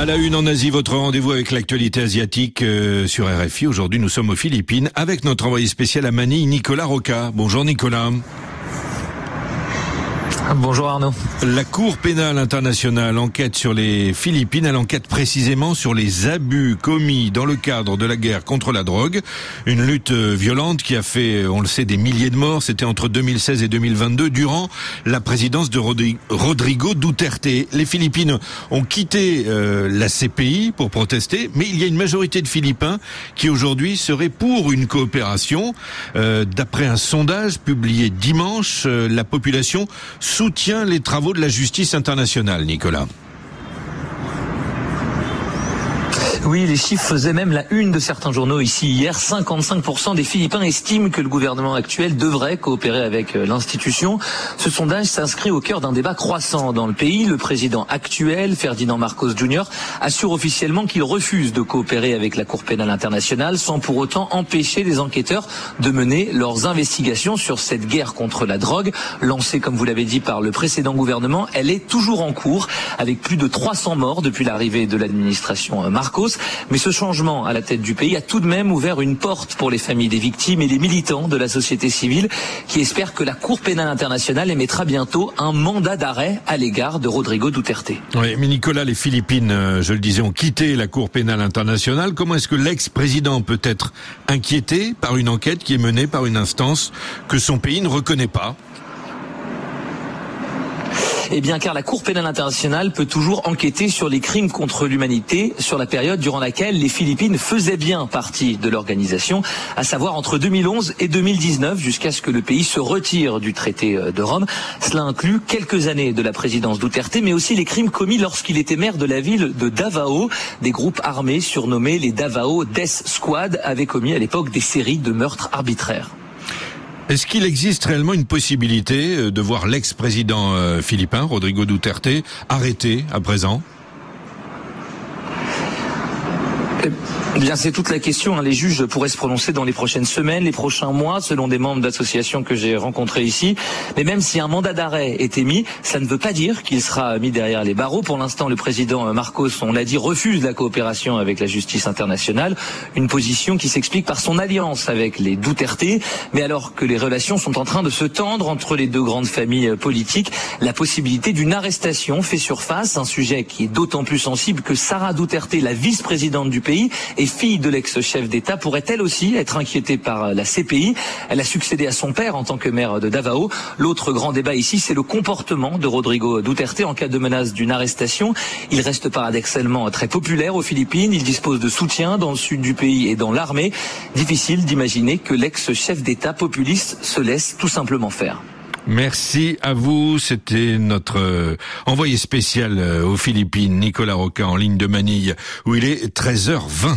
À la une en Asie, votre rendez-vous avec l'actualité asiatique euh, sur RFI. Aujourd'hui, nous sommes aux Philippines avec notre envoyé spécial à Manille, Nicolas Roca. Bonjour Nicolas. Bonjour Arnaud. La Cour pénale internationale enquête sur les Philippines. Elle enquête précisément sur les abus commis dans le cadre de la guerre contre la drogue. Une lutte violente qui a fait, on le sait, des milliers de morts. C'était entre 2016 et 2022 durant la présidence de Rodrigo Duterte. Les Philippines ont quitté euh, la CPI pour protester, mais il y a une majorité de Philippins qui aujourd'hui seraient pour une coopération. Euh, d'après un sondage publié dimanche, euh, la population soutient les travaux de la justice internationale, Nicolas. Oui, les chiffres faisaient même la une de certains journaux ici hier. 55% des Philippins estiment que le gouvernement actuel devrait coopérer avec euh, l'institution. Ce sondage s'inscrit au cœur d'un débat croissant dans le pays. Le président actuel, Ferdinand Marcos Jr., assure officiellement qu'il refuse de coopérer avec la Cour pénale internationale sans pour autant empêcher les enquêteurs de mener leurs investigations sur cette guerre contre la drogue. Lancée, comme vous l'avez dit, par le précédent gouvernement, elle est toujours en cours avec plus de 300 morts depuis l'arrivée de l'administration euh, Mais ce changement à la tête du pays a tout de même ouvert une porte pour les familles des victimes et les militants de la société civile qui espèrent que la Cour pénale internationale émettra bientôt un mandat d'arrêt à l'égard de Rodrigo Duterte. Oui, mais Nicolas, les Philippines, euh, je le disais, ont quitté la Cour pénale internationale. Comment est-ce que l'ex-président peut être inquiété par une enquête qui est menée par une instance que son pays ne reconnaît pas eh bien, car la Cour pénale internationale peut toujours enquêter sur les crimes contre l'humanité sur la période durant laquelle les Philippines faisaient bien partie de l'organisation, à savoir entre 2011 et 2019, jusqu'à ce que le pays se retire du traité euh, de Rome. Cela inclut quelques années de la présidence Duterte, mais aussi les crimes commis lorsqu'il était maire de la ville de Davao. Des groupes armés surnommés les Davao Death Squad avaient commis à l'époque des séries de meurtres arbitraires. Est-ce qu'il existe réellement une possibilité euh, de voir l'ex-président euh, philippin, Rodrigo Duterte, arrêté à présent? Eh bien, c'est toute la question. Hein. Les juges pourraient se prononcer dans les prochaines semaines, les prochains mois, selon des membres d'associations que j'ai rencontrés ici. Mais même si un mandat d'arrêt est émis, ça ne veut pas dire qu'il sera mis derrière les barreaux. Pour l'instant, le président Marcos, on l'a dit, refuse la coopération avec la justice internationale. Une position qui s'explique par son alliance avec les Duterte. Mais alors que les relations sont en train de se tendre entre les deux grandes familles politiques, la possibilité d'une arrestation fait surface. Un sujet qui est d'autant plus sensible que Sarah Duterte, la vice-présidente du pays, et fille de l'ex-chef d'État, pourrait elle aussi être inquiétée par la CPI. Elle a succédé à son père en tant que maire de Davao. L'autre grand débat ici, c'est le comportement de Rodrigo Duterte en cas de menace d'une arrestation. Il reste paradoxalement très populaire aux Philippines. Il dispose de soutien dans le sud du pays et dans l'armée. Difficile d'imaginer que l'ex-chef d'État populiste se laisse tout simplement faire. Merci à vous. C'était notre euh, envoyé spécial euh, aux Philippines, Nicolas Roca, en ligne de Manille, où il est 13h20.